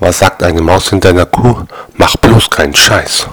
Was sagt eine Maus hinter einer Kuh? Mach bloß keinen Scheiß.